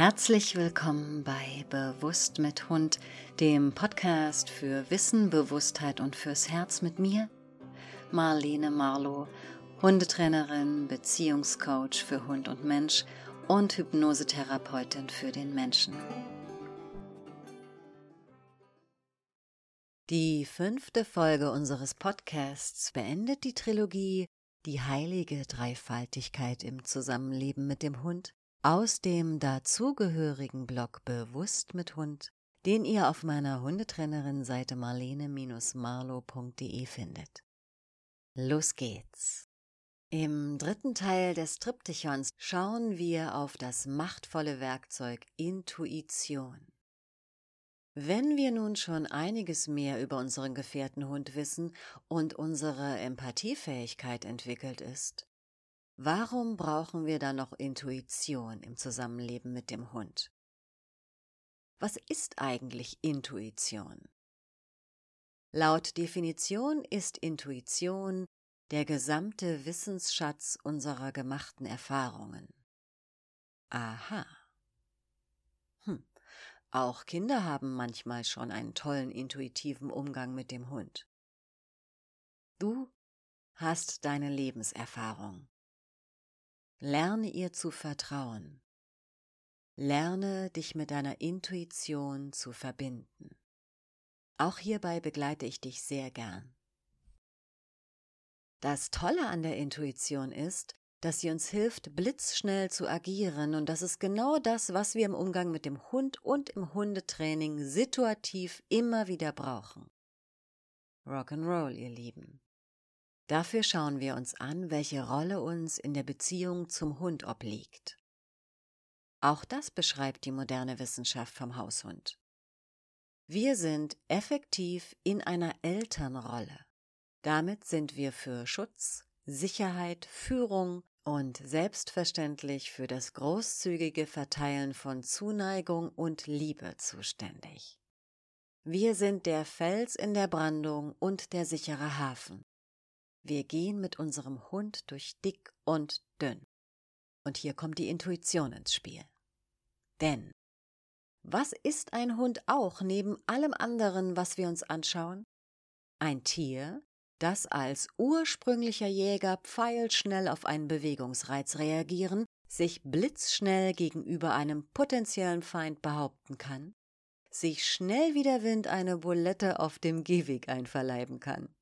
Herzlich willkommen bei Bewusst mit Hund, dem Podcast für Wissen, Bewusstheit und fürs Herz mit mir, Marlene Marlow, Hundetrainerin, Beziehungscoach für Hund und Mensch und Hypnosetherapeutin für den Menschen. Die fünfte Folge unseres Podcasts beendet die Trilogie Die heilige Dreifaltigkeit im Zusammenleben mit dem Hund aus dem dazugehörigen Blog Bewusst mit Hund, den ihr auf meiner Hundetrainerin-Seite marlene-marlow.de findet. Los geht's! Im dritten Teil des Triptychons schauen wir auf das machtvolle Werkzeug Intuition. Wenn wir nun schon einiges mehr über unseren Gefährtenhund wissen und unsere Empathiefähigkeit entwickelt ist, Warum brauchen wir da noch Intuition im Zusammenleben mit dem Hund? Was ist eigentlich Intuition? Laut Definition ist Intuition der gesamte Wissensschatz unserer gemachten Erfahrungen. Aha. Hm. Auch Kinder haben manchmal schon einen tollen intuitiven Umgang mit dem Hund. Du hast deine Lebenserfahrung. Lerne ihr zu vertrauen. Lerne dich mit deiner Intuition zu verbinden. Auch hierbei begleite ich dich sehr gern. Das Tolle an der Intuition ist, dass sie uns hilft, blitzschnell zu agieren, und das ist genau das, was wir im Umgang mit dem Hund und im Hundetraining situativ immer wieder brauchen. Rock'n'Roll, ihr Lieben. Dafür schauen wir uns an, welche Rolle uns in der Beziehung zum Hund obliegt. Auch das beschreibt die moderne Wissenschaft vom Haushund. Wir sind effektiv in einer Elternrolle. Damit sind wir für Schutz, Sicherheit, Führung und selbstverständlich für das großzügige Verteilen von Zuneigung und Liebe zuständig. Wir sind der Fels in der Brandung und der sichere Hafen. Wir gehen mit unserem Hund durch dick und dünn. Und hier kommt die Intuition ins Spiel. Denn was ist ein Hund auch neben allem anderen, was wir uns anschauen? Ein Tier, das als ursprünglicher Jäger pfeilschnell auf einen Bewegungsreiz reagieren, sich blitzschnell gegenüber einem potenziellen Feind behaupten kann, sich schnell wie der Wind eine Bulette auf dem Gehweg einverleiben kann.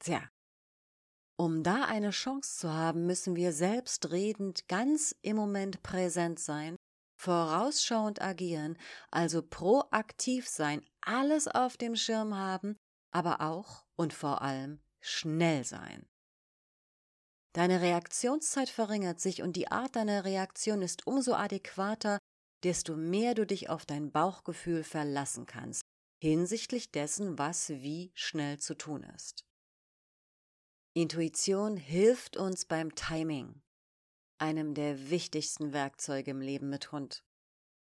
Tja, um da eine Chance zu haben, müssen wir selbstredend ganz im Moment präsent sein, vorausschauend agieren, also proaktiv sein, alles auf dem Schirm haben, aber auch und vor allem schnell sein. Deine Reaktionszeit verringert sich und die Art deiner Reaktion ist umso adäquater, desto mehr du dich auf dein Bauchgefühl verlassen kannst, hinsichtlich dessen, was wie schnell zu tun ist. Intuition hilft uns beim Timing, einem der wichtigsten Werkzeuge im Leben mit Hund.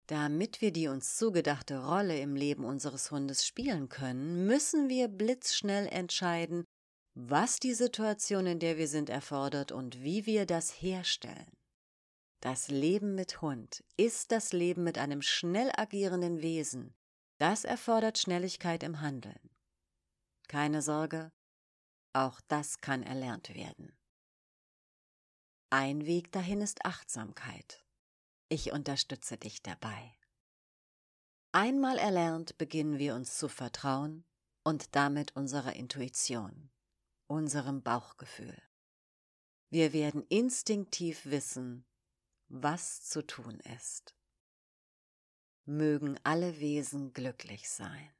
Damit wir die uns zugedachte Rolle im Leben unseres Hundes spielen können, müssen wir blitzschnell entscheiden, was die Situation, in der wir sind, erfordert und wie wir das herstellen. Das Leben mit Hund ist das Leben mit einem schnell agierenden Wesen. Das erfordert Schnelligkeit im Handeln. Keine Sorge, auch das kann erlernt werden. Ein Weg dahin ist Achtsamkeit. Ich unterstütze dich dabei. Einmal erlernt, beginnen wir uns zu vertrauen und damit unserer Intuition, unserem Bauchgefühl. Wir werden instinktiv wissen, was zu tun ist. Mögen alle Wesen glücklich sein.